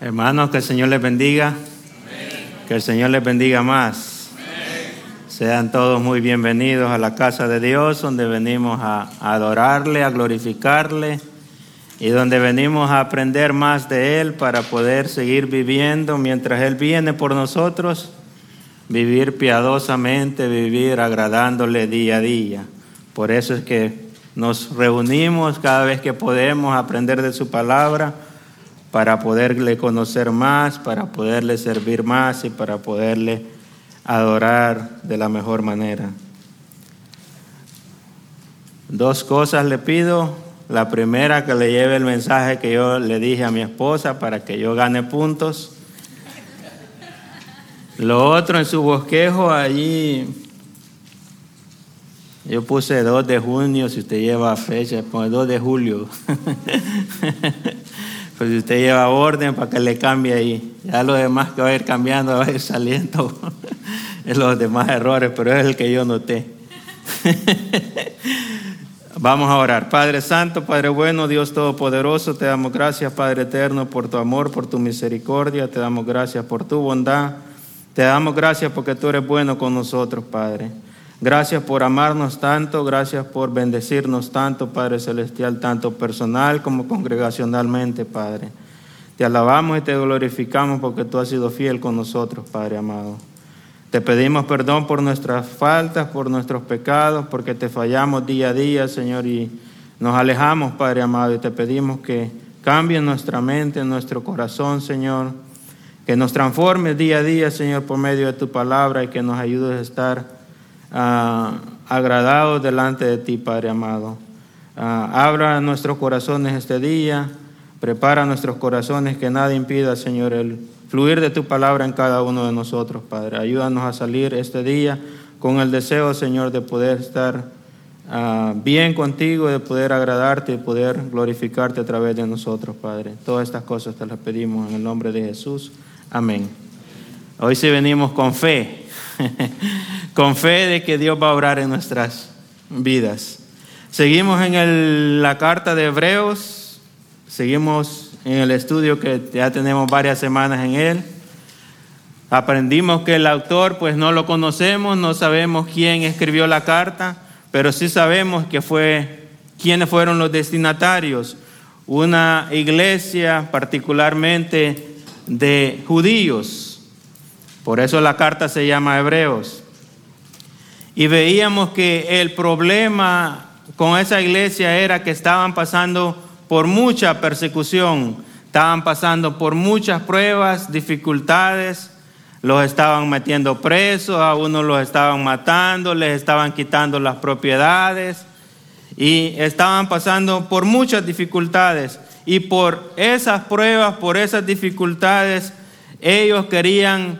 Hermanos, que el Señor les bendiga. Que el Señor les bendiga más. Sean todos muy bienvenidos a la casa de Dios, donde venimos a adorarle, a glorificarle y donde venimos a aprender más de Él para poder seguir viviendo mientras Él viene por nosotros, vivir piadosamente, vivir agradándole día a día. Por eso es que nos reunimos cada vez que podemos aprender de su palabra para poderle conocer más, para poderle servir más y para poderle adorar de la mejor manera. Dos cosas le pido. La primera, que le lleve el mensaje que yo le dije a mi esposa para que yo gane puntos. Lo otro, en su bosquejo, allí yo puse 2 de junio, si usted lleva fecha, pone 2 de julio. Pues si usted lleva orden para que le cambie ahí. Ya lo demás que va a ir cambiando va a ir saliendo es los demás errores, pero es el que yo noté. Vamos a orar. Padre Santo, Padre bueno, Dios Todopoderoso, te damos gracias, Padre Eterno, por tu amor, por tu misericordia, te damos gracias por tu bondad, te damos gracias porque tú eres bueno con nosotros, Padre. Gracias por amarnos tanto, gracias por bendecirnos tanto, Padre Celestial, tanto personal como congregacionalmente, Padre. Te alabamos y te glorificamos porque tú has sido fiel con nosotros, Padre amado. Te pedimos perdón por nuestras faltas, por nuestros pecados, porque te fallamos día a día, Señor, y nos alejamos, Padre amado, y te pedimos que cambie nuestra mente, nuestro corazón, Señor, que nos transforme día a día, Señor, por medio de tu palabra y que nos ayudes a estar uh, agradados delante de ti, Padre amado. Ah, abra nuestros corazones este día, prepara nuestros corazones, que nada impida, Señor, el fluir de tu palabra en cada uno de nosotros, Padre. Ayúdanos a salir este día con el deseo, Señor, de poder estar ah, bien contigo, de poder agradarte y poder glorificarte a través de nosotros, Padre. Todas estas cosas te las pedimos en el nombre de Jesús. Amén. Hoy sí venimos con fe. con fe de que Dios va a obrar en nuestras vidas. Seguimos en la carta de Hebreos, seguimos en el estudio que ya tenemos varias semanas en él. Aprendimos que el autor pues no lo conocemos, no sabemos quién escribió la carta, pero sí sabemos que fue quiénes fueron los destinatarios. Una iglesia particularmente de judíos por eso la carta se llama Hebreos. Y veíamos que el problema con esa iglesia era que estaban pasando por mucha persecución, estaban pasando por muchas pruebas, dificultades, los estaban metiendo presos, a unos los estaban matando, les estaban quitando las propiedades y estaban pasando por muchas dificultades. Y por esas pruebas, por esas dificultades, ellos querían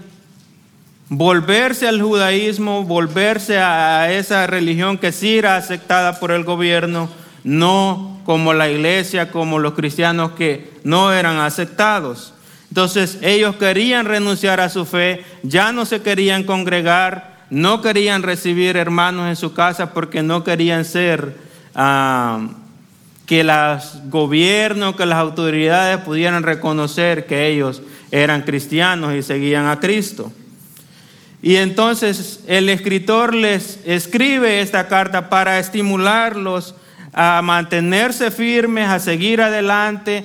volverse al judaísmo, volverse a esa religión que sí era aceptada por el gobierno, no como la iglesia, como los cristianos que no eran aceptados. Entonces ellos querían renunciar a su fe, ya no se querían congregar, no querían recibir hermanos en su casa porque no querían ser ah, que los gobiernos, que las autoridades pudieran reconocer que ellos eran cristianos y seguían a Cristo. Y entonces el escritor les escribe esta carta para estimularlos a mantenerse firmes, a seguir adelante,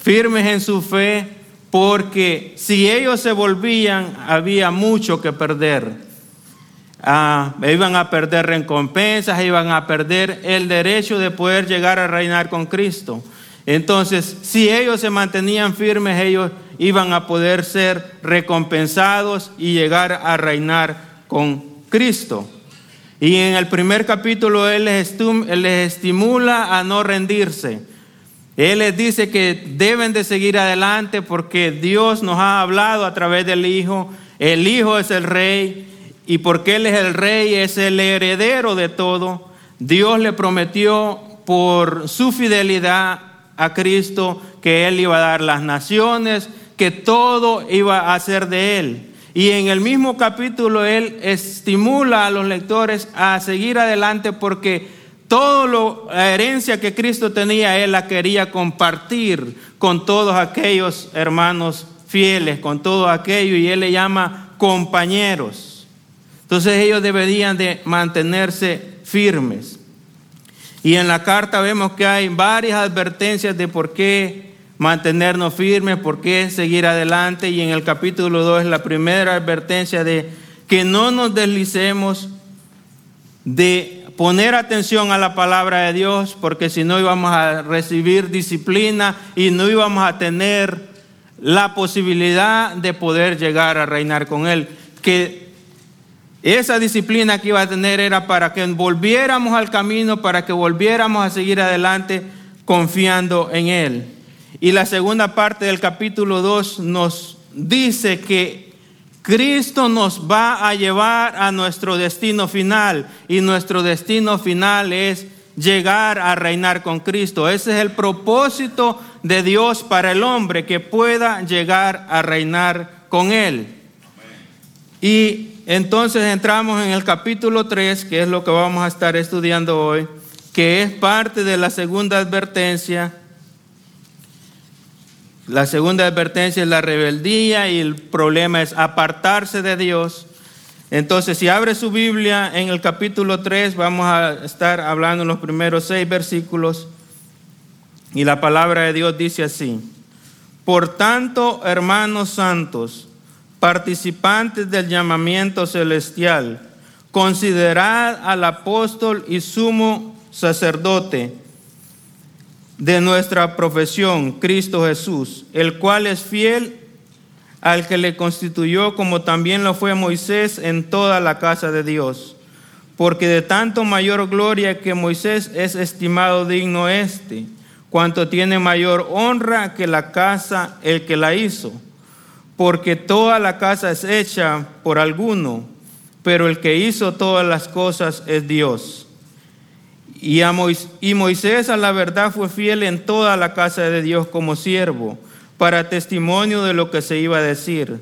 firmes en su fe, porque si ellos se volvían había mucho que perder. Ah, iban a perder recompensas, iban a perder el derecho de poder llegar a reinar con Cristo. Entonces, si ellos se mantenían firmes, ellos iban a poder ser recompensados y llegar a reinar con Cristo. Y en el primer capítulo Él les, estimula a no rendirse. Él les dice que deben de seguir adelante porque Dios nos ha hablado a través del Hijo. El Hijo es el Rey y porque Él es el Rey, es el heredero de todo. Dios le prometió por su fidelidad a Cristo que Él iba a dar las naciones, que todo iba a ser de Él. Y en el mismo capítulo Él estimula a los lectores a seguir adelante porque toda la herencia que Cristo tenía, Él la quería compartir con todos aquellos hermanos fieles, con todo aquello, y Él le llama compañeros. Entonces ellos deberían de mantenerse firmes. Y en la carta vemos que hay varias advertencias de por qué mantenernos firmes, por qué seguir adelante. Y en el capítulo 2 la primera advertencia de que no nos deslicemos de poner atención a la palabra de Dios, porque si no íbamos a recibir disciplina y no íbamos a tener la posibilidad de poder llegar a reinar con Él. Que esa disciplina que iba a tener era para que volviéramos al camino, para que volviéramos a seguir adelante confiando en Él. Y la segunda parte del capítulo 2 nos dice que Cristo nos va a llevar a nuestro destino final y nuestro destino final es llegar a reinar con Cristo. Ese es el propósito de Dios para el hombre, que pueda llegar a reinar con Él. Y entonces entramos en el capítulo 3, que es lo que vamos a estar estudiando hoy, que es parte de la segunda advertencia. La segunda advertencia es la rebeldía y el problema es apartarse de Dios. Entonces, si abre su Biblia en el capítulo 3, vamos a estar hablando en los primeros seis versículos. Y la palabra de Dios dice así, por tanto, hermanos santos, participantes del llamamiento celestial, considerad al apóstol y sumo sacerdote de nuestra profesión, Cristo Jesús, el cual es fiel al que le constituyó como también lo fue Moisés en toda la casa de Dios. Porque de tanto mayor gloria que Moisés es estimado digno este, cuanto tiene mayor honra que la casa el que la hizo. Porque toda la casa es hecha por alguno, pero el que hizo todas las cosas es Dios. Y, y Moisés a la verdad fue fiel en toda la casa de Dios como siervo para testimonio de lo que se iba a decir.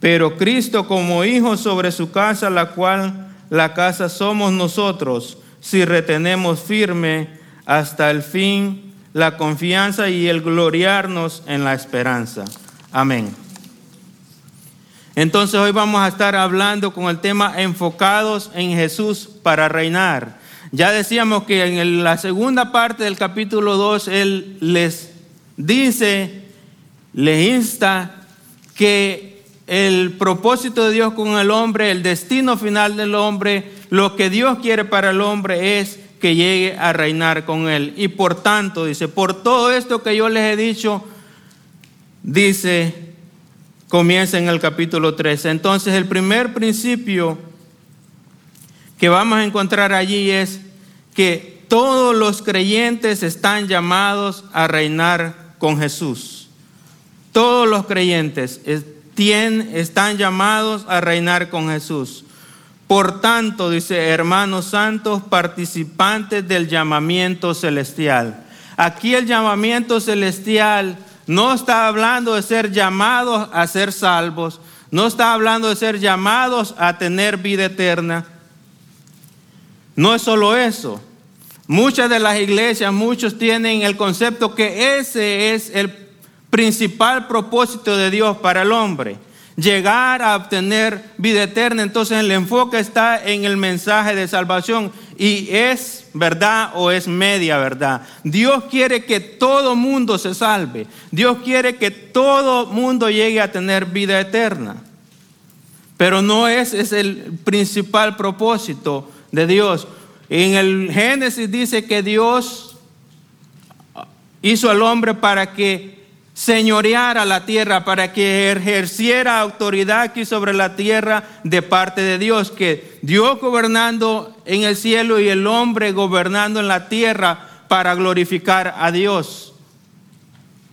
Pero Cristo como hijo sobre su casa, la cual la casa somos nosotros, si retenemos firme hasta el fin la confianza y el gloriarnos en la esperanza. Amén. Entonces hoy vamos a estar hablando con el tema enfocados en Jesús para reinar. Ya decíamos que en la segunda parte del capítulo 2 Él les dice le insta que el propósito de Dios con el hombre, el destino final del hombre, lo que Dios quiere para el hombre es que llegue a reinar con él. Y por tanto, dice, por todo esto que yo les he dicho, dice, comienza en el capítulo 13. Entonces el primer principio que vamos a encontrar allí es que todos los creyentes están llamados a reinar con Jesús. Todos los creyentes están llamados a reinar con Jesús. Por tanto, dice, hermanos santos, participantes del llamamiento celestial. Aquí el llamamiento celestial no está hablando de ser llamados a ser salvos, no está hablando de ser llamados a tener vida eterna. No es solo eso. Muchas de las iglesias, muchos tienen el concepto que ese es el principal propósito de Dios para el hombre, llegar a obtener vida eterna. Entonces el enfoque está en el mensaje de salvación y es verdad o es media verdad. Dios quiere que todo mundo se salve. Dios quiere que todo mundo llegue a tener vida eterna. Pero no es, es el principal propósito de Dios. En el Génesis dice que Dios hizo al hombre para que señorear la tierra, para que ejerciera autoridad aquí sobre la tierra de parte de Dios, que Dios gobernando en el cielo y el hombre gobernando en la tierra para glorificar a Dios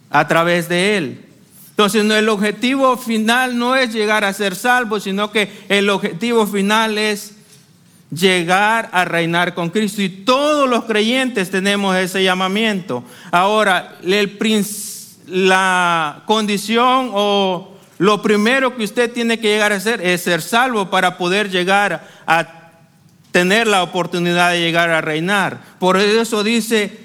a través de él. Entonces, el objetivo final no es llegar a ser salvo, sino que el objetivo final es llegar a reinar con Cristo. Y todos los creyentes tenemos ese llamamiento. Ahora, el la condición o lo primero que usted tiene que llegar a hacer es ser salvo para poder llegar a tener la oportunidad de llegar a reinar. Por eso dice,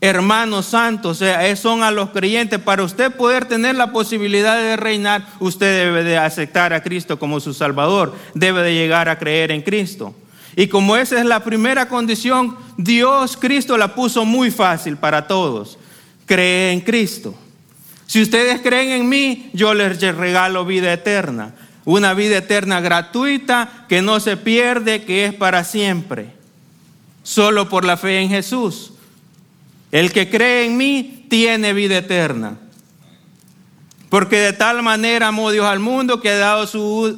hermanos santos, o son a los creyentes. Para usted poder tener la posibilidad de reinar, usted debe de aceptar a Cristo como su Salvador, debe de llegar a creer en Cristo. Y como esa es la primera condición, Dios, Cristo la puso muy fácil para todos. Cree en Cristo. Si ustedes creen en mí, yo les regalo vida eterna. Una vida eterna gratuita que no se pierde, que es para siempre. Solo por la fe en Jesús. El que cree en mí tiene vida eterna. Porque de tal manera amó Dios al mundo que ha dado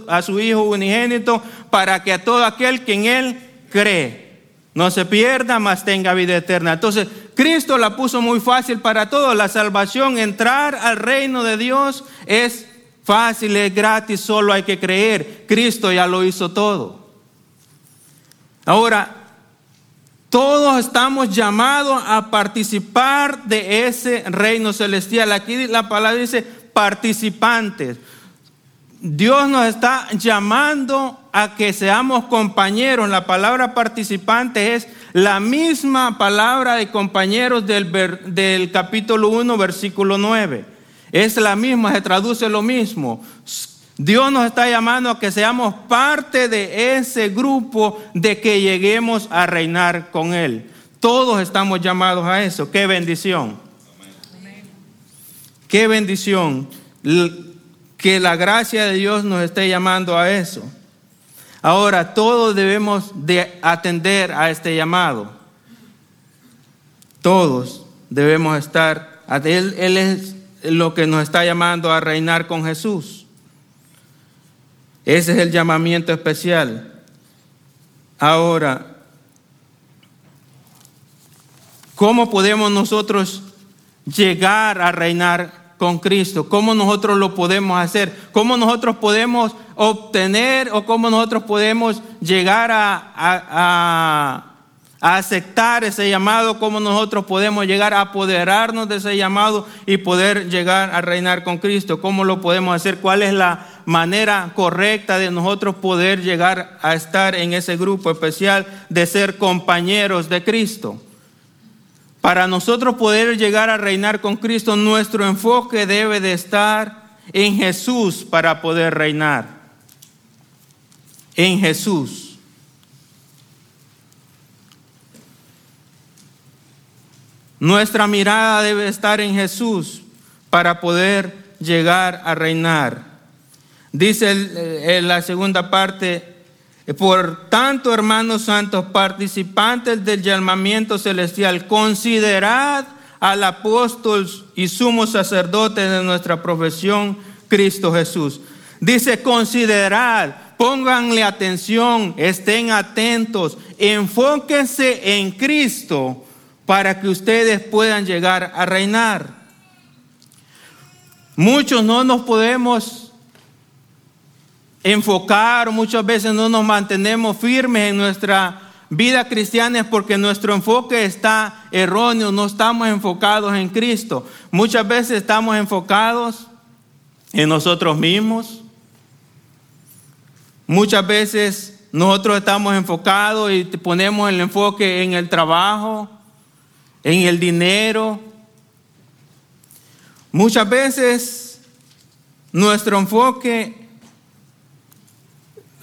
a su Hijo unigénito para que a todo aquel que en Él cree no se pierda, mas tenga vida eterna. Entonces, Cristo la puso muy fácil para todos. La salvación, entrar al reino de Dios es fácil, es gratis, solo hay que creer. Cristo ya lo hizo todo. Ahora, todos estamos llamados a participar de ese reino celestial. Aquí la palabra dice participantes. Dios nos está llamando a que seamos compañeros. La palabra participante es la misma palabra de compañeros del, del capítulo 1, versículo 9. Es la misma, se traduce lo mismo. Dios nos está llamando a que seamos parte de ese grupo de que lleguemos a reinar con Él. Todos estamos llamados a eso. Qué bendición. Qué bendición que la gracia de Dios nos esté llamando a eso. Ahora, todos debemos de atender a este llamado. Todos debemos estar, él, él es lo que nos está llamando a reinar con Jesús. Ese es el llamamiento especial. Ahora, ¿cómo podemos nosotros llegar a reinar con Cristo, cómo nosotros lo podemos hacer, cómo nosotros podemos obtener o cómo nosotros podemos llegar a, a, aceptar ese llamado, cómo nosotros podemos llegar a apoderarnos de ese llamado y poder llegar a reinar con Cristo, cómo lo podemos hacer, cuál es la manera correcta de nosotros poder llegar a estar en ese grupo especial de ser compañeros de Cristo. Para nosotros poder llegar a reinar con Cristo, nuestro enfoque debe de estar en Jesús para poder reinar. En Jesús. Nuestra mirada debe estar en Jesús para poder llegar a reinar. Dice en la segunda parte por tanto, hermanos santos, participantes del llamamiento celestial, considerad al apóstol y sumo sacerdote de nuestra profesión, Cristo Jesús. Dice, considerad, pónganle atención, estén atentos, enfóquense en Cristo para que ustedes puedan llegar a reinar. Muchos no nos podemos enfocar, muchas veces no nos mantenemos firmes en nuestra vida cristiana es porque nuestro enfoque está erróneo, no estamos enfocados en Cristo. Muchas veces estamos enfocados en nosotros mismos. Muchas veces nosotros estamos enfocados y ponemos el enfoque en el trabajo, en el dinero. Muchas veces nuestro enfoque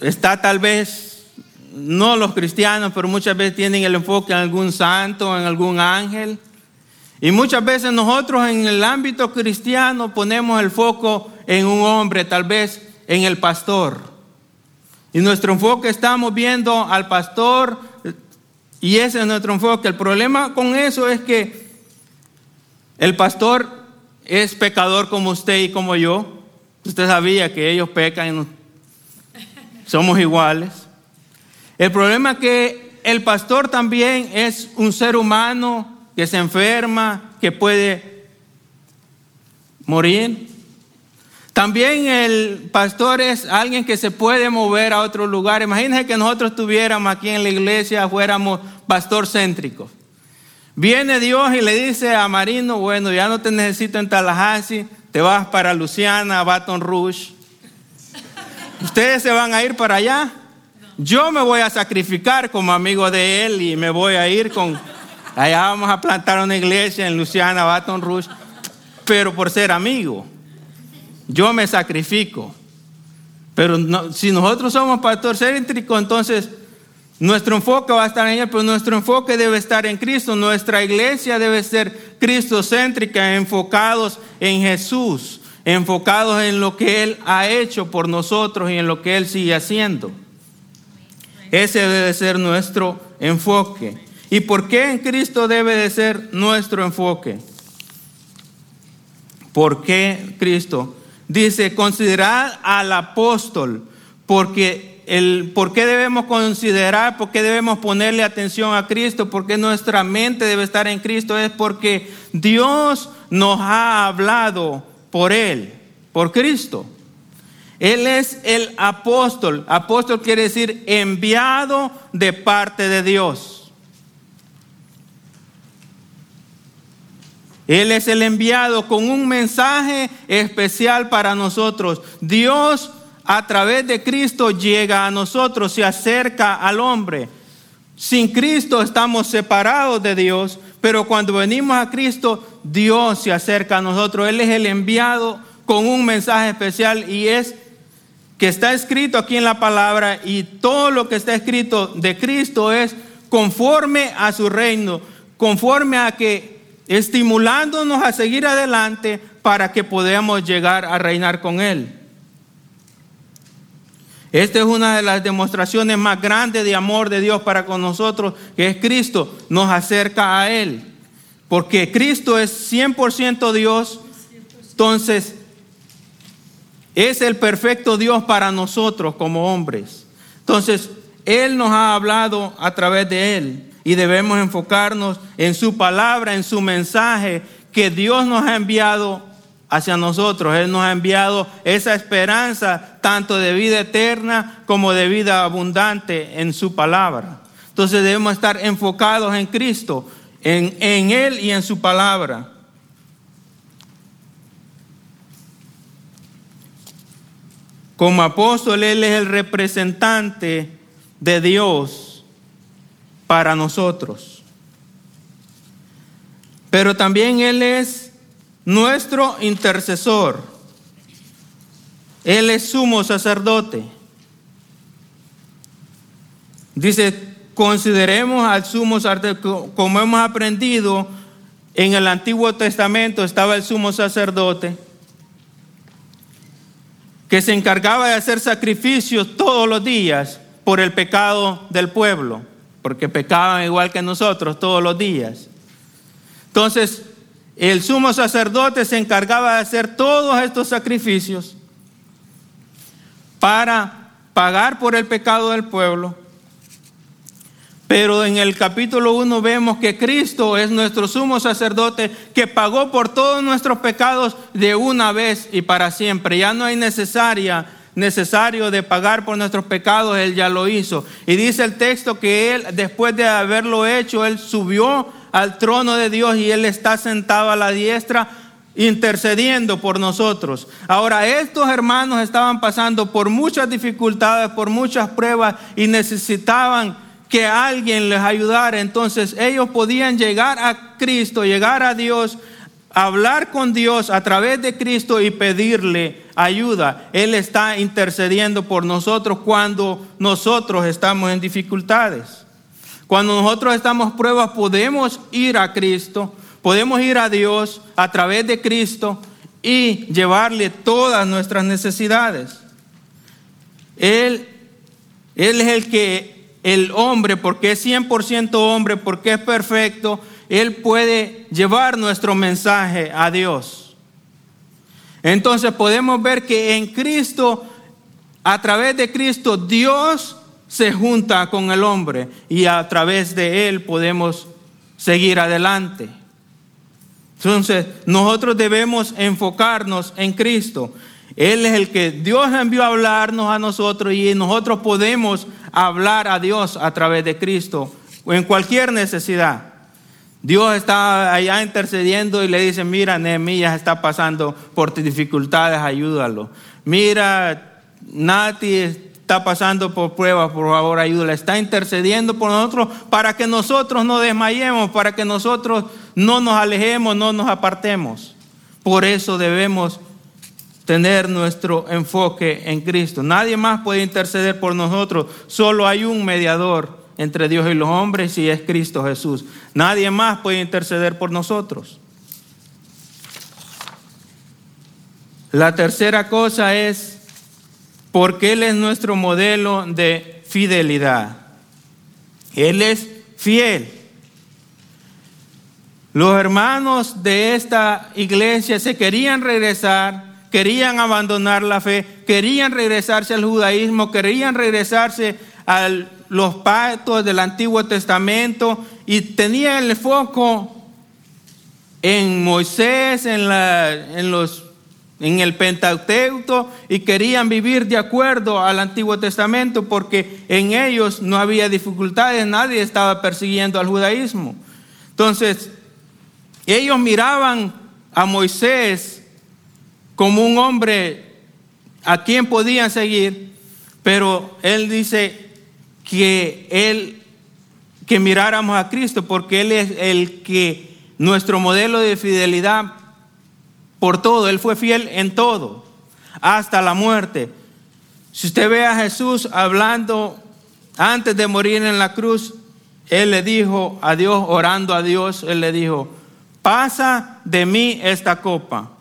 está tal vez, no los cristianos, pero muchas veces tienen el enfoque en algún santo, en algún ángel. Y muchas veces nosotros en el ámbito cristiano ponemos el foco en un hombre, tal vez en el pastor. Y nuestro enfoque estamos viendo al pastor y ese es nuestro enfoque. El problema con eso es que el pastor es pecador como usted y como yo. Usted sabía que ellos pecan somos iguales. El problema es que el pastor también es un ser humano que se enferma, que puede morir. También el pastor es alguien que se puede mover a otro lugar. Imagínense que nosotros estuviéramos aquí en la iglesia, fuéramos pastor céntricos. Viene Dios y le dice a Marino, bueno, ya no te necesito en Tallahassee, te vas para Luciana, Baton Rouge. ¿Ustedes se van a ir para allá? yo me voy a sacrificar como amigo de él y me voy a ir con, allá vamos a plantar una iglesia en Luciana, Baton Rouge, pero por ser amigo. Yo me sacrifico. Pero si nosotros somos pastor céntrico, entonces nuestro enfoque va a estar en él, pero nuestro enfoque debe estar en Cristo. Nuestra iglesia debe ser cristocéntrica, enfocados en Jesús, enfocados en lo que Él ha hecho por nosotros y en lo que Él sigue haciendo. Ese debe ser nuestro enfoque. ¿Y por qué en Cristo debe de ser nuestro enfoque? ¿Por qué Cristo? Dice, considerad al apóstol, porque el, ¿por qué debemos considerar, por qué debemos ponerle atención a Cristo? ¿Por qué nuestra mente debe estar en Cristo? Es porque Dios nos ha hablado por Él, por Cristo. Él es el apóstol. Apóstol quiere decir enviado de parte de Dios. Él es el enviado con un mensaje especial para nosotros. Dios a través de Cristo llega a nosotros, se acerca al hombre. Sin Cristo estamos separados de Dios, pero cuando venimos a Cristo, Dios se acerca a nosotros. Él es el enviado con un mensaje especial y es que está escrito aquí en la palabra y todo lo que está escrito de Cristo es conforme a su reino, conforme a que estimulándonos a seguir adelante para que podamos llegar a reinar con Él. Esta es una de las demostraciones más grandes de amor de Dios para con nosotros, que es Cristo, nos acerca a Él. Porque Cristo es 100% Dios, entonces es el perfecto Dios para nosotros como hombres. Entonces, Él nos ha hablado a través de Él y debemos enfocarnos en su palabra, en su mensaje que Dios nos ha enviado hacia nosotros. Él nos ha enviado esa esperanza tanto de vida eterna como de vida abundante en su palabra. Entonces debemos estar enfocados en Cristo, en, en Él y en su palabra. Como apóstol, Él es el representante de Dios para nosotros. Pero también Él es nuestro intercesor. Él es sumo sacerdote. Dice, consideremos al sumo sacerdote, como hemos aprendido, en el Antiguo Testamento estaba el sumo sacerdote que se encargaba de hacer sacrificios todos los días por el pecado del pueblo, porque pecaban igual que nosotros todos los días. Entonces, el sumo sacerdote se encargaba de hacer todos estos sacrificios para pagar por el pecado del pueblo. Pero en el capítulo 1 vemos que Cristo es nuestro sumo sacerdote que pagó por todos nuestros pecados de una vez y para siempre. Ya no hay necesaria, necesario de pagar por nuestros pecados, Él ya lo hizo. Y dice el texto que Él, después de haberlo hecho, Él subió al trono de Dios y Él está sentado a la diestra intercediendo por nosotros. Ahora, estos hermanos estaban pasando por muchas dificultades, por muchas pruebas y necesitaban que alguien les ayudara. Entonces ellos podían llegar a Cristo, llegar a Dios, hablar con Dios a través de Cristo y pedirle ayuda. Él está intercediendo por nosotros cuando nosotros estamos en dificultades. Cuando nosotros estamos pruebas, podemos ir a Cristo, podemos ir a Dios a través de Cristo y llevarle todas nuestras necesidades. Él, él es el que, el hombre, porque es 100% hombre, porque es perfecto, Él puede llevar nuestro mensaje a Dios. Entonces podemos ver que en Cristo, a través de Cristo, Dios se junta con el hombre y a través de él podemos seguir adelante. Entonces, nosotros debemos enfocarnos en Cristo. Él es el que Dios envió a hablarnos a nosotros y nosotros podemos hablar a Dios a través de Cristo en cualquier necesidad. Dios está allá intercediendo y le dice, mira, Nehemías está pasando por dificultades, ayúdalo. Mira, Nati está pasando por pruebas, por favor, ayúdala. Está intercediendo por nosotros para que nosotros no desmayemos, para que nosotros no nos alejemos, no nos apartemos. Por eso debemos tener nuestro enfoque en Cristo. Nadie más puede interceder por nosotros. Solo hay un mediador entre Dios y los hombres y es Cristo Jesús. Nadie más puede interceder por nosotros. La tercera cosa es porque Él es nuestro modelo de fidelidad. Él es fiel. Los hermanos de esta iglesia se querían regresar querían abandonar la fe, querían regresarse al judaísmo, querían regresarse a los pactos del Antiguo Testamento y tenían el foco en Moisés, en, la, en, los, en el Pentateuco y querían vivir de acuerdo al Antiguo Testamento porque en ellos no había dificultades, nadie estaba persiguiendo al judaísmo. Entonces, ellos miraban a Moisés como un hombre a quien podían seguir, pero él dice que él que miráramos a Cristo porque él es el que nuestro modelo de fidelidad por todo, él fue fiel en todo, hasta la muerte. Si usted ve a Jesús hablando antes de morir en la cruz, él le dijo a Dios, orando a Dios, él le dijo, pasa de mí esta copa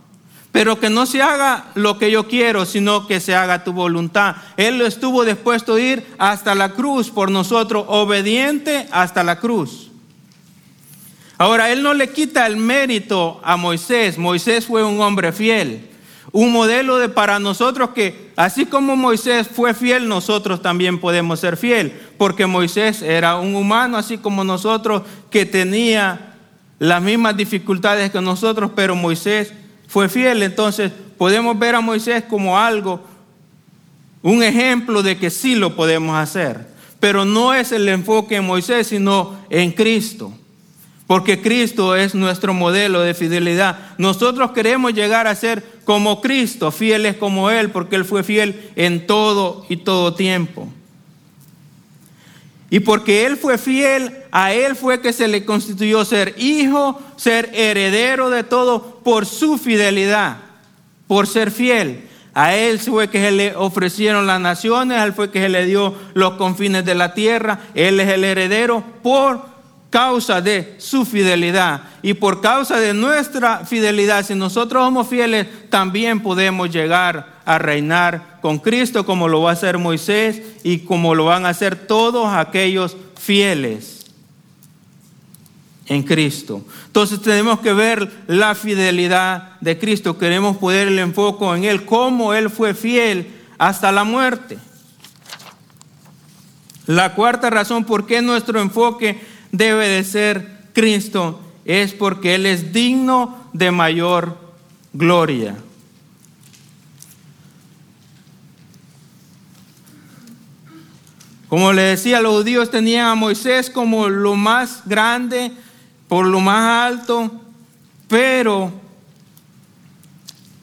pero que no se haga lo que yo quiero, sino que se haga tu voluntad. Él estuvo dispuesto a ir hasta la cruz por nosotros, obediente hasta la cruz. Ahora, Él no le quita el mérito a Moisés. Moisés fue un hombre fiel, un modelo de para nosotros que, así como Moisés fue fiel, nosotros también podemos ser fiel, porque Moisés era un humano, así como nosotros, que tenía las mismas dificultades que nosotros, pero Moisés fue fiel. Entonces podemos ver a Moisés como algo, un ejemplo de que sí lo podemos hacer. Pero no es el enfoque en Moisés, sino en Cristo. Porque Cristo es nuestro modelo de fidelidad. Nosotros queremos llegar a ser como Cristo, fieles como Él, porque Él fue fiel en todo y todo tiempo. Y porque Él fue fiel, a Él fue que se le constituyó ser hijo, ser heredero de todo por su fidelidad, por ser fiel. A Él fue que se le ofrecieron las naciones, a Él fue que se le dio los confines de la tierra. Él es el heredero por causa de su fidelidad. Y por causa de nuestra fidelidad, si nosotros somos fieles, también podemos llegar a reinar con Cristo como lo va a hacer Moisés y como lo van a hacer todos aquellos fieles en Cristo. Entonces tenemos que ver la fidelidad de Cristo, queremos poner el enfoque en Él, cómo Él fue fiel hasta la muerte. La cuarta razón por qué nuestro enfoque debe de ser Cristo es porque Él es digno de mayor gloria. Como le decía, los judíos tenían a Moisés como lo más grande, por lo más alto, pero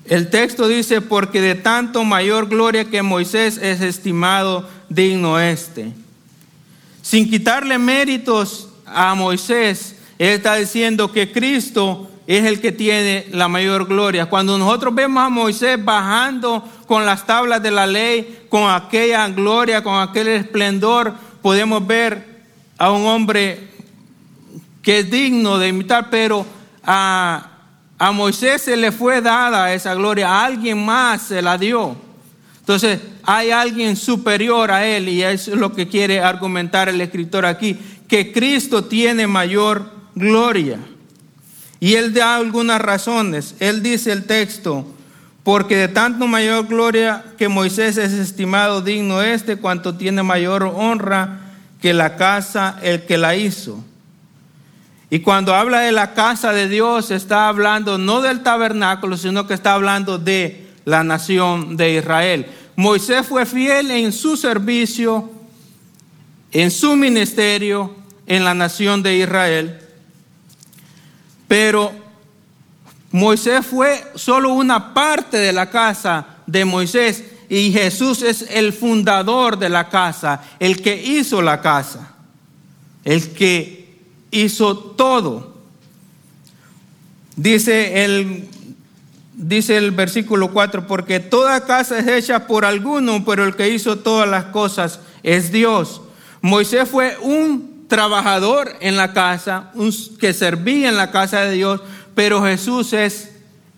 el texto dice, porque de tanto mayor gloria que Moisés es estimado digno este. Sin quitarle méritos a Moisés, él está diciendo que Cristo es el que tiene la mayor gloria. Cuando nosotros vemos a Moisés bajando con las tablas de la ley, con aquella gloria, con aquel esplendor, podemos ver a un hombre que es digno de imitar, pero a, a Moisés se le fue dada esa gloria, a alguien más se la dio. Entonces, hay alguien superior a él y eso es lo que quiere argumentar el escritor aquí, que Cristo tiene mayor gloria. Y él da algunas razones. Él dice el texto, porque de tanto mayor gloria que Moisés es estimado digno este, cuanto tiene mayor honra que la casa el que la hizo. Y cuando habla de la casa de Dios, está hablando no del tabernáculo, sino que está hablando de la nación de Israel. Moisés fue fiel en su servicio, en su ministerio, en la nación de Israel. Pero Moisés fue solo una parte de la casa de Moisés. y Jesús es el fundador de la casa, el que hizo la casa, el que hizo todo. Dice el, dice el versículo 4, porque toda casa es hecha por alguno, pero el que hizo todas las cosas es Dios. Moisés fue un trabajador en la casa, un, que servía en la casa de Dios, pero Jesús es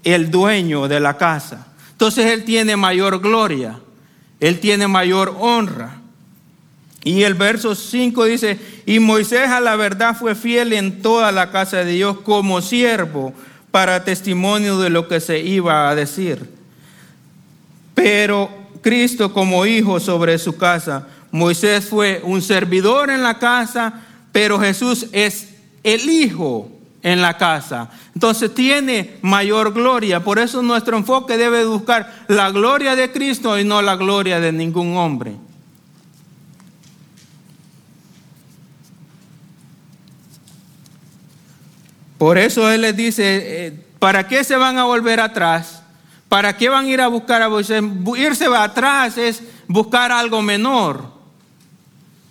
el dueño de la casa. Entonces Él tiene mayor gloria, Él tiene mayor honra. Y el verso 5 dice, y Moisés a la verdad fue fiel en toda la casa de Dios como siervo para testimonio de lo que se iba a decir. Pero Cristo como hijo sobre su casa, Moisés fue un servidor en la casa, pero Jesús es el hijo en la casa. Entonces tiene mayor gloria. Por eso nuestro enfoque debe buscar la gloria de Cristo y no la gloria de ningún hombre. Por eso Él les dice, eh, ¿para qué se van a volver atrás? ¿Para qué van a ir a buscar a Moisés? Irse atrás es buscar algo menor.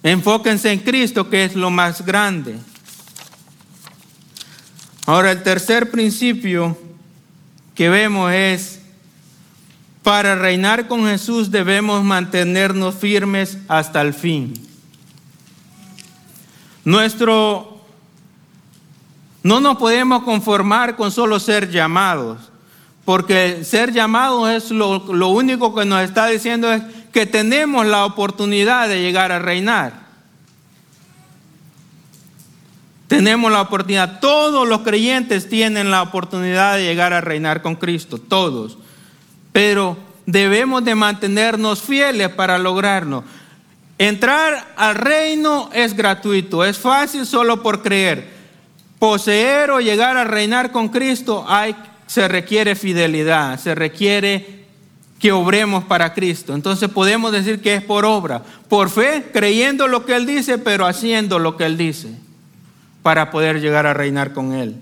Enfóquense en Cristo, que es lo más grande. Ahora, el tercer principio que vemos es, para reinar con Jesús debemos mantenernos firmes hasta el fin. Nuestro no nos podemos conformar con solo ser llamados, porque ser llamados es lo, lo, único que nos está diciendo es que tenemos la oportunidad de llegar a reinar. Tenemos la oportunidad, todos los creyentes tienen la oportunidad de llegar a reinar con Cristo, todos. Pero debemos de mantenernos fieles para lograrlo. Entrar al reino es gratuito, es fácil solo por creer poseer o llegar a reinar con Cristo, hay, se requiere fidelidad, se requiere que obremos para Cristo. Entonces podemos decir que es por obra, por fe, creyendo lo que Él dice, pero haciendo lo que Él dice, para poder llegar a reinar con Él.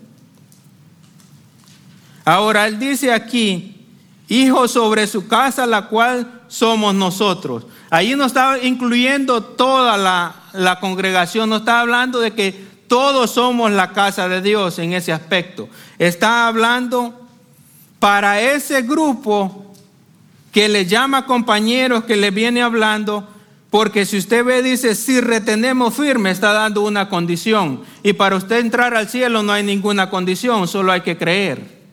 Ahora, Él dice aquí, hijo sobre su casa, la cual somos nosotros. Ahí no está incluyendo toda la, la congregación, no está hablando de que todos somos la casa de Dios en ese aspecto. Está hablando para ese grupo que le llama compañeros, que le viene hablando, porque si usted ve, dice, si retenemos firme, está dando una condición. Y para usted entrar al cielo no hay ninguna condición, solo hay que creer.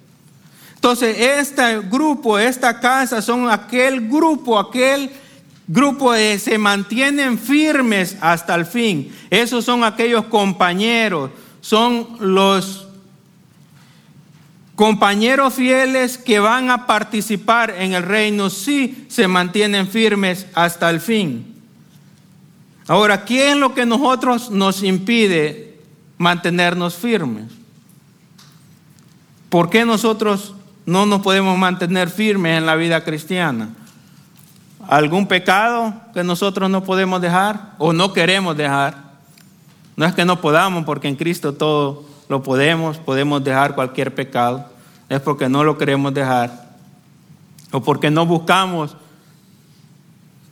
Entonces, este grupo, esta casa, son aquel grupo, aquel Grupos se mantienen firmes hasta el fin. Esos son aquellos compañeros, son los compañeros fieles que van a participar en el reino si se mantienen firmes hasta el fin. Ahora, ¿qué es lo que nosotros nos impide mantenernos firmes? ¿Por qué nosotros no nos podemos mantener firmes en la vida cristiana? algún pecado que nosotros no podemos dejar o no queremos dejar. No es que no podamos, porque en Cristo todo lo podemos, podemos dejar cualquier pecado. Es porque no lo queremos dejar. O porque no buscamos,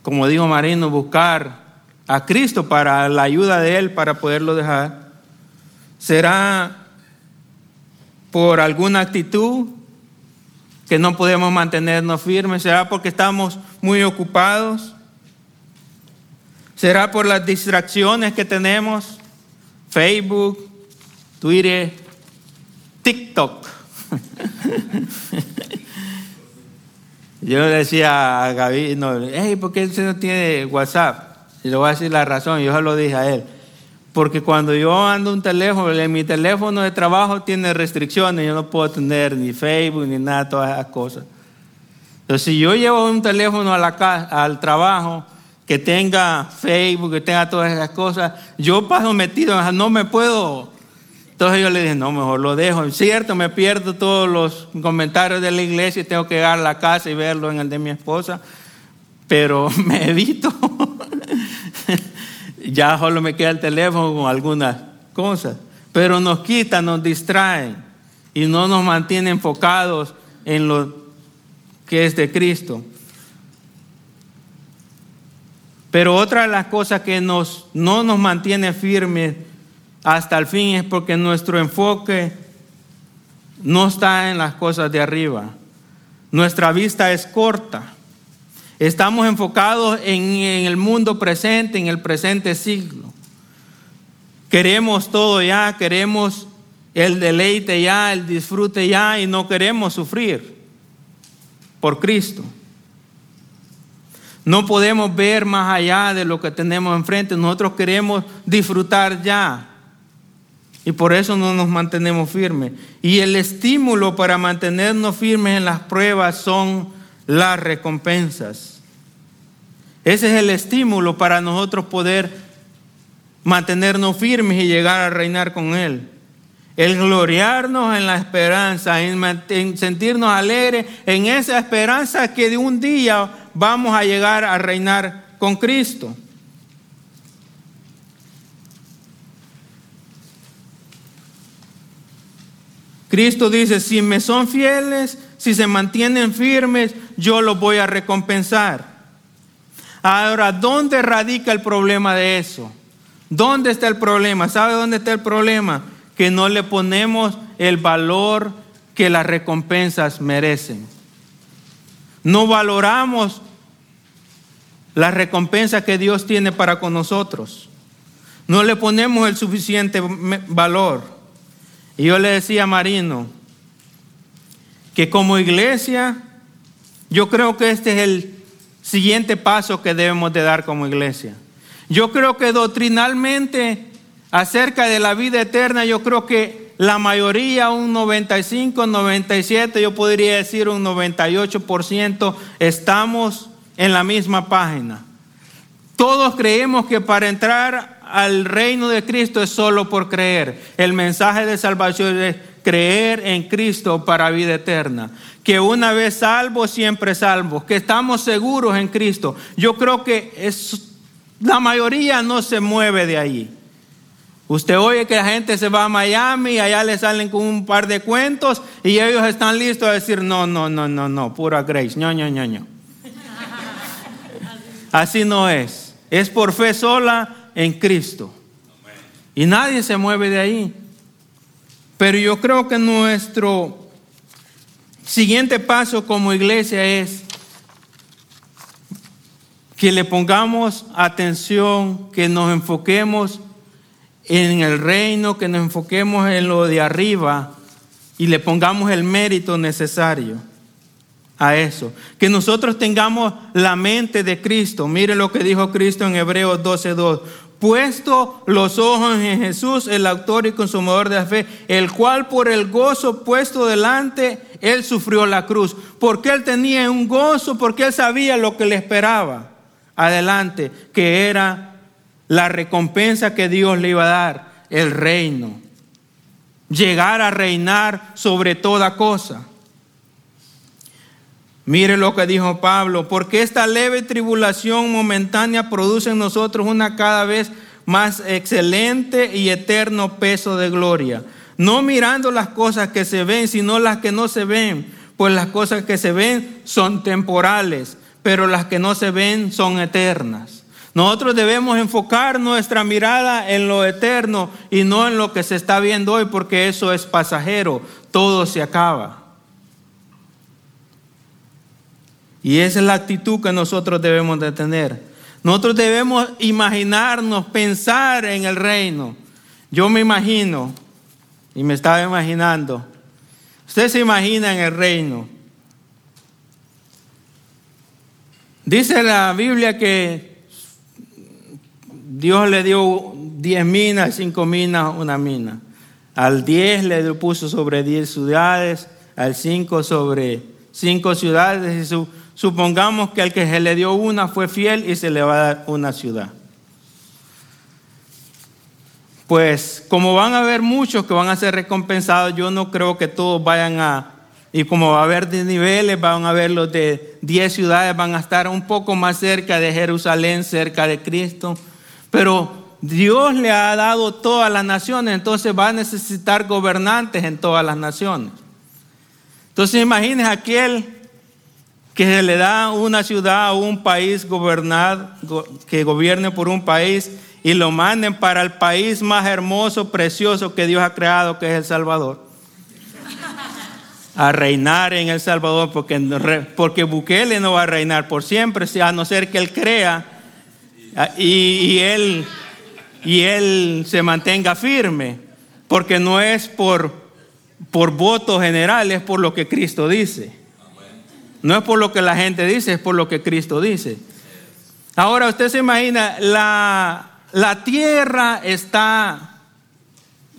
como dijo Marino, buscar a Cristo para la ayuda de Él para poderlo dejar. Será por alguna actitud que no podemos mantenernos firmes? ¿Será porque estamos muy ocupados? ¿Será por las distracciones que tenemos? Facebook, Twitter, TikTok. Yo le decía a Gaby, ¿por qué usted no tiene WhatsApp? Y le voy a decir la razón, yo se lo dije a él. Porque cuando yo ando un teléfono, mi teléfono de trabajo tiene restricciones, yo no puedo tener ni Facebook ni nada, todas esas cosas. Entonces, si yo llevo un teléfono a la casa, al trabajo que tenga Facebook, que tenga todas esas cosas, yo paso metido, no me puedo. Entonces yo le dije, no, mejor lo dejo. Es cierto, me pierdo todos los comentarios de la iglesia y tengo que llegar a la casa y verlo en el de mi esposa, pero me evito ya solo me queda el teléfono con algunas cosas, pero nos quitan, nos distraen y no nos mantiene enfocados en lo que es de Cristo. Pero otra de las cosas que nos, no nos mantiene firmes hasta el fin es porque nuestro enfoque no está en las cosas de arriba. Nuestra vista es corta. Estamos enfocados en, el mundo presente, en el presente siglo. Queremos todo ya, queremos el deleite ya, el disfrute ya y no queremos sufrir por Cristo. No podemos ver más allá de lo que tenemos enfrente. Nosotros queremos disfrutar ya. Y por eso no nos mantenemos firmes. Y el estímulo para mantenernos firmes en las pruebas son las recompensas. Ese es el estímulo para nosotros poder mantenernos firmes y llegar a reinar con Él. El gloriarnos en la esperanza, en, sentirnos alegres en esa esperanza que de un día vamos a llegar a reinar con Cristo. Cristo dice, si me son fieles, si se mantienen firmes, yo los voy a recompensar. Ahora, ¿dónde radica el problema de eso? ¿Dónde está el problema? ¿Sabe dónde está el problema? Que no le ponemos el valor que las recompensas merecen. No valoramos la recompensa que Dios tiene para con nosotros. No le ponemos el suficiente valor. Y yo le decía a Marino que como iglesia, yo creo que este es el siguiente paso que debemos de dar como iglesia. Yo creo que doctrinalmente acerca de la vida eterna, yo creo que la mayoría, un 95, 97, yo podría decir un 98%, estamos en la misma página. Todos creemos que para entrar al reino de Cristo es solo por creer. El mensaje de salvación es creer en Cristo para vida eterna. Que una vez salvo, siempre salvo. Que estamos seguros en Cristo. Yo creo que es, la mayoría no se mueve de ahí. Usted oye que la gente se va a Miami y allá le salen con un par de cuentos y ellos están listos a decir, no, no, no, no, no, pura grace, no, no, no, no. Así no es. Es por fe sola en Cristo. Y nadie se mueve de ahí. Pero yo creo que nuestro siguiente paso como iglesia es que le pongamos atención, que nos enfoquemos en el reino, que nos enfoquemos en lo de arriba y le pongamos el mérito necesario a eso. Que nosotros tengamos la mente de Cristo. Mire lo que dijo Cristo en Hebreos 12:2. Puesto los ojos en Jesús, el autor y consumador de la fe, el cual por el gozo puesto delante, él sufrió la cruz. Porque él tenía un gozo, porque él sabía lo que le esperaba adelante, que era la recompensa que Dios le iba a dar, el reino. Llegar a reinar sobre toda cosa. Mire lo que dijo Pablo, porque esta leve tribulación momentánea produce en nosotros una cada vez más excelente y eterno peso de gloria. No mirando las cosas que se ven, sino las que no se ven, pues las cosas que se ven son temporales, pero las que no se ven son eternas. Nosotros debemos enfocar nuestra mirada en lo eterno y no en lo que se está viendo hoy, porque eso es pasajero, todo se acaba. Y esa es la actitud que nosotros debemos de tener. Nosotros debemos imaginarnos, pensar en el reino. Yo me imagino, y me estaba imaginando, usted se imagina en el reino. Dice la Biblia que Dios le dio diez minas, cinco minas, una mina. Al diez le puso sobre diez ciudades, al cinco sobre cinco ciudades y su Supongamos que al que se le dio una fue fiel y se le va a dar una ciudad. Pues como van a haber muchos que van a ser recompensados, yo no creo que todos vayan a, y como va a haber de niveles, van a haber los de 10 ciudades, van a estar un poco más cerca de Jerusalén, cerca de Cristo. Pero Dios le ha dado todas las naciones, entonces va a necesitar gobernantes en todas las naciones. Entonces imagínense aquel que se le da una ciudad o un país gobernar, que gobierne por un país y lo manden para el país más hermoso, precioso que Dios ha creado, que es El Salvador. A reinar en El Salvador, porque, porque Bukele no va a reinar por siempre, a no ser que él crea y, él, y él se mantenga firme, porque no es por, por voto general, es por lo que Cristo dice. No es por lo que la gente dice, es por lo que Cristo dice. Ahora usted se imagina, la, la tierra está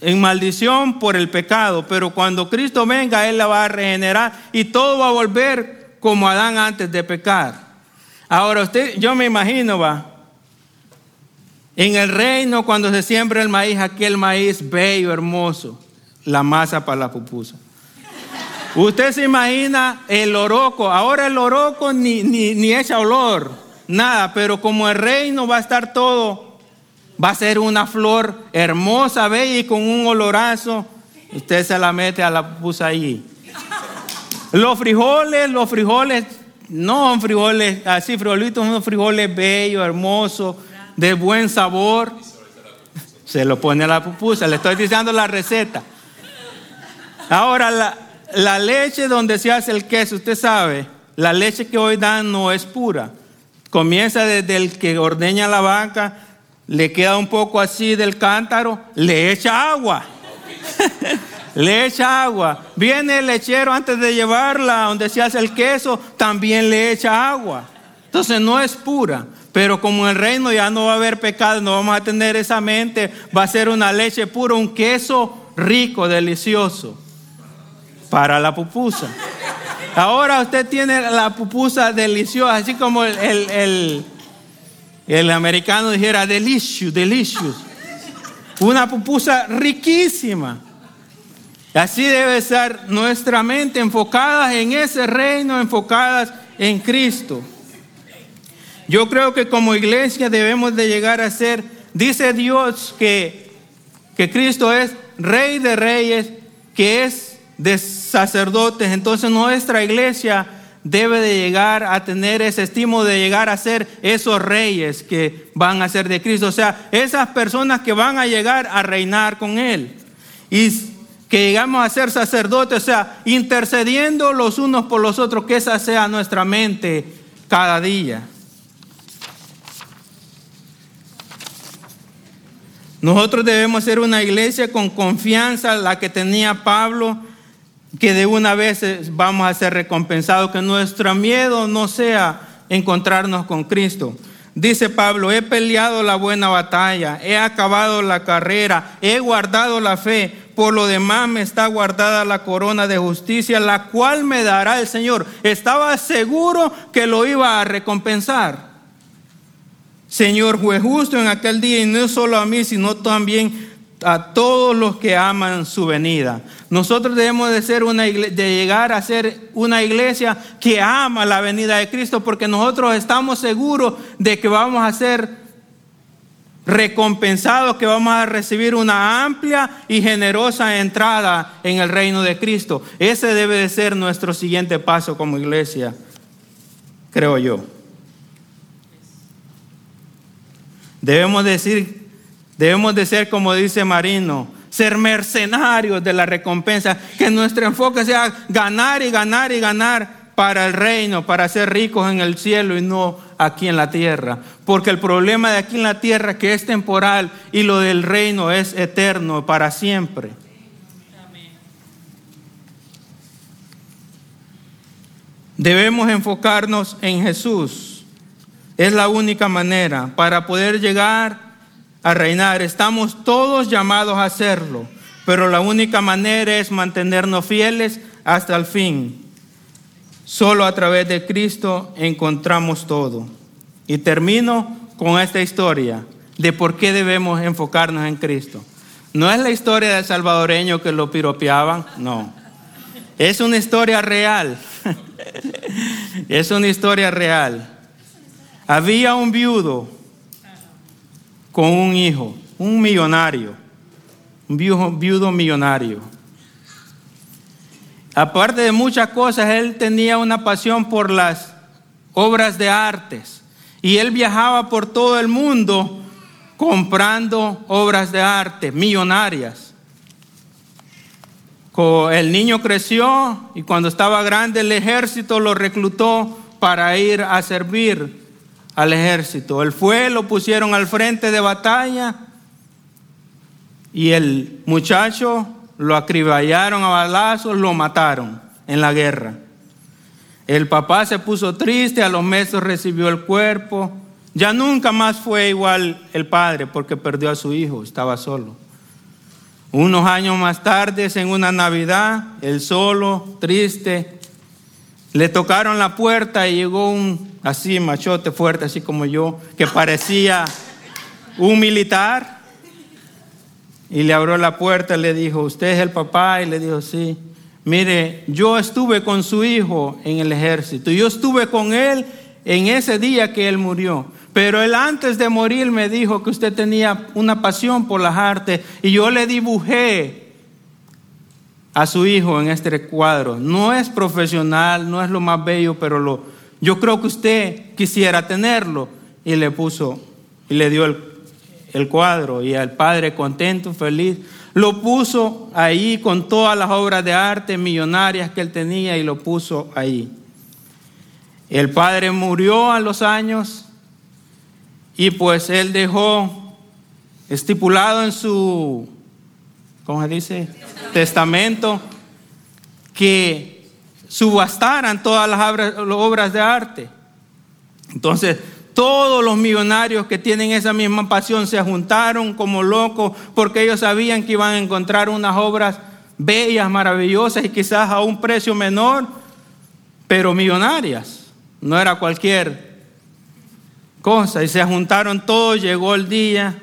en maldición por el pecado, pero cuando Cristo venga, Él la va a regenerar y todo va a volver como Adán antes de pecar. Ahora usted, yo me imagino, va, en el reino cuando se siembra el maíz, aquel maíz bello, hermoso, la masa para la pupusa. Usted se imagina el oroco, ahora el oroco ni, ni, ni echa olor, nada, pero como el reino va a estar todo va a ser una flor hermosa, bella y con un olorazo. Usted se la mete a la pusa allí. Los frijoles, los frijoles, no son frijoles así, frijolitos, unos frijoles bellos, hermosos, de buen sabor. Se lo pone a la pupusa, le estoy diciendo la receta. Ahora, la, la leche donde se hace el queso, usted sabe, la leche que hoy dan no es pura. Comienza desde el que ordeña la vaca le queda un poco así del cántaro, le echa agua. le echa agua. Viene el lechero antes de llevarla donde se hace el queso, también le echa agua. Entonces no es pura. Pero como en el reino ya no va a haber pecado, no vamos a tener esa mente, va a ser una leche pura, un queso rico, delicioso para la pupusa. Ahora usted tiene la pupusa deliciosa, así como el el americano dijera delicious, delicious. Una pupusa riquísima. Así debe estar nuestra mente enfocadas en ese reino, enfocadas en Cristo. Yo creo que como iglesia debemos de llegar a ser, dice Dios que, que Cristo es rey de reyes, que es de sacerdotes. Entonces nuestra iglesia debe de llegar a tener ese estímulo de llegar a ser esos reyes que van a ser de Cristo. O sea, esas personas que van a llegar a reinar con Él. Y que llegamos a ser sacerdotes, o sea, intercediendo los unos por los otros, que esa sea nuestra mente cada día. Nosotros debemos ser una iglesia con confianza, la que tenía Pablo, que de una vez vamos a ser recompensados, que nuestro miedo no sea encontrarnos con Cristo. Dice Pablo, he peleado la buena batalla, he acabado la carrera, he guardado la fe, por lo demás me está guardada la corona de justicia, la cual me dará el Señor. Estaba seguro que lo iba a recompensar. Señor fue justo en aquel día y no solo a mí, sino también a todos los que aman su venida. Nosotros debemos de, ser una de llegar a ser una iglesia que ama la venida de Cristo porque nosotros estamos seguros de que vamos a ser recompensados, que vamos a recibir una amplia y generosa entrada en el reino de Cristo. Ese debe de ser nuestro siguiente paso como iglesia, creo yo. Debemos decir Debemos de ser, como dice Marino, ser mercenarios de la recompensa, que nuestro enfoque sea ganar y ganar y ganar para el reino, para ser ricos en el cielo y no aquí en la tierra. Porque el problema de aquí en la tierra que es temporal y lo del reino es eterno para siempre. Debemos enfocarnos en Jesús. Es la única manera para poder llegar a reinar. Estamos todos llamados a hacerlo, pero la única manera es mantenernos fieles hasta el fin. Solo a través de Cristo encontramos todo. Y termino con esta historia de por qué debemos enfocarnos en Cristo. No es la historia del salvadoreño que lo piropeaban, no. Es una historia real. es una historia real. Había un viudo con un hijo, un millonario, un viudo, millonario. aparte de muchas cosas, él tenía una pasión por las obras de artes. Y él viajaba por todo el mundo comprando obras de arte millonarias. El niño creció y cuando estaba grande el ejército lo reclutó para ir a servir al ejército. Él fue, lo pusieron al frente de batalla y el muchacho lo acriballaron a balazos, lo mataron en la guerra. El papá se puso triste, a los meses recibió el cuerpo. Ya nunca más fue igual el padre porque perdió a su hijo, estaba solo. Unos años más tarde, en una Navidad, él solo, triste, le tocaron la puerta y llegó un así machote fuerte, así como yo, que parecía un militar. Y le abrió la puerta y le dijo, ¿usted es el papá? Y le dijo, sí. Mire, yo estuve con su hijo en el ejército. Yo estuve con él en ese día que él murió. Pero él antes de morir me dijo que usted tenía una pasión por las artes y yo le dibujé a su hijo en este cuadro. No es profesional, no es lo más bello, pero lo, yo creo que usted quisiera tenerlo. Y le puso y le dio el, el cuadro y al padre contento, feliz. Lo puso ahí con todas las obras de arte millonarias que él tenía y lo puso ahí. El padre murió a los años y pues él dejó estipulado en su, ¿cómo se dice? Testamento que subastaran todas las obras, de arte. Entonces, todos los millonarios que tienen esa misma pasión se juntaron como locos porque ellos sabían que iban a encontrar unas obras bellas, maravillosas y quizás a un precio menor, pero millonarias. No era cualquier cosa. Y se juntaron todos, llegó el día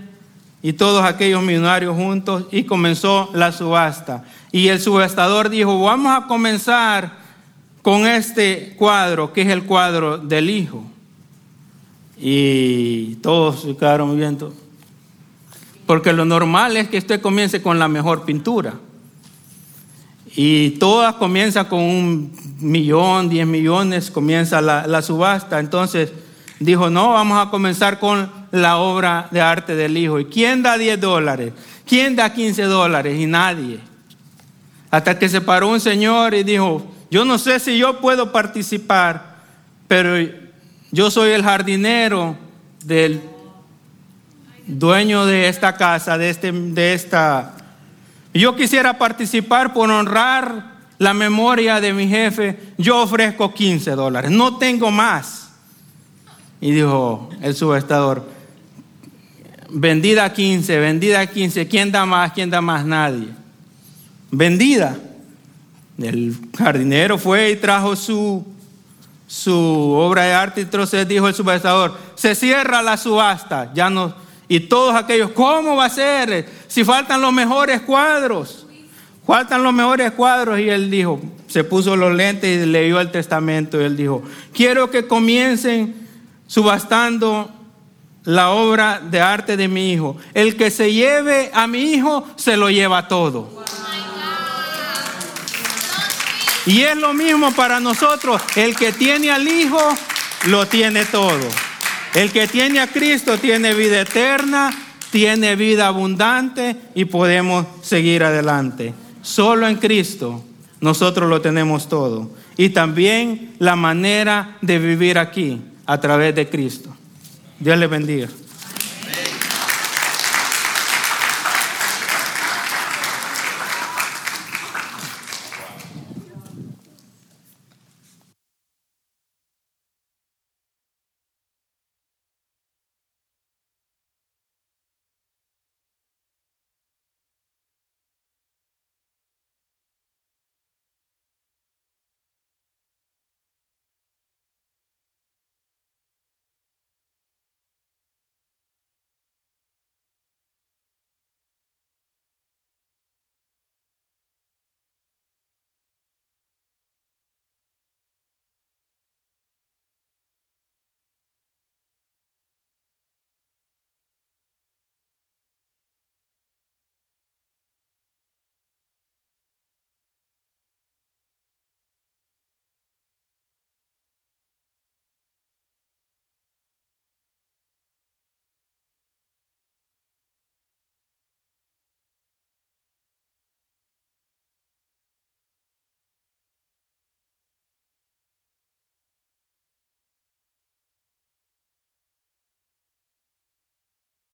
y todos aquellos millonarios juntos y comenzó la subasta. Y el subastador dijo, vamos a comenzar con este cuadro, que es el cuadro del Hijo. Y todos se quedaron viendo. Porque lo normal es que usted comience con la mejor pintura. Y todas comienzan con un millón, diez millones, comienza la, la, subasta. Entonces dijo, no, vamos a comenzar con la obra de arte del Hijo. ¿Y quién da 10 dólares? ¿Quién da 15 dólares? Y nadie. Hasta que se paró un señor y dijo, yo no sé si yo puedo participar, pero yo soy el jardinero del dueño de esta casa, de, este, de esta... Yo quisiera participar por honrar la memoria de mi jefe. Yo ofrezco 15 dólares, no tengo más. Y dijo el subestador, vendida 15, vendida 15, ¿quién da más? ¿Quién da más? Nadie. Vendida. El jardinero fue y trajo su su obra de arte, y entonces dijo el subastador, se cierra la subasta, ya no, y todos aquellos, ¿cómo va a ser? Si faltan los mejores cuadros, faltan los mejores cuadros, y él dijo, se puso los lentes y leyó el testamento, y él dijo, quiero que comiencen subastando la obra de arte de mi hijo, el que se lleve a mi hijo, se lo lleva todo. Y es lo mismo para nosotros. El que tiene al Hijo, lo tiene todo. El que tiene a Cristo tiene vida eterna, tiene vida abundante y podemos seguir adelante. Solo en Cristo nosotros lo tenemos todo. Y también la manera de vivir aquí a través de Cristo. Dios le bendiga.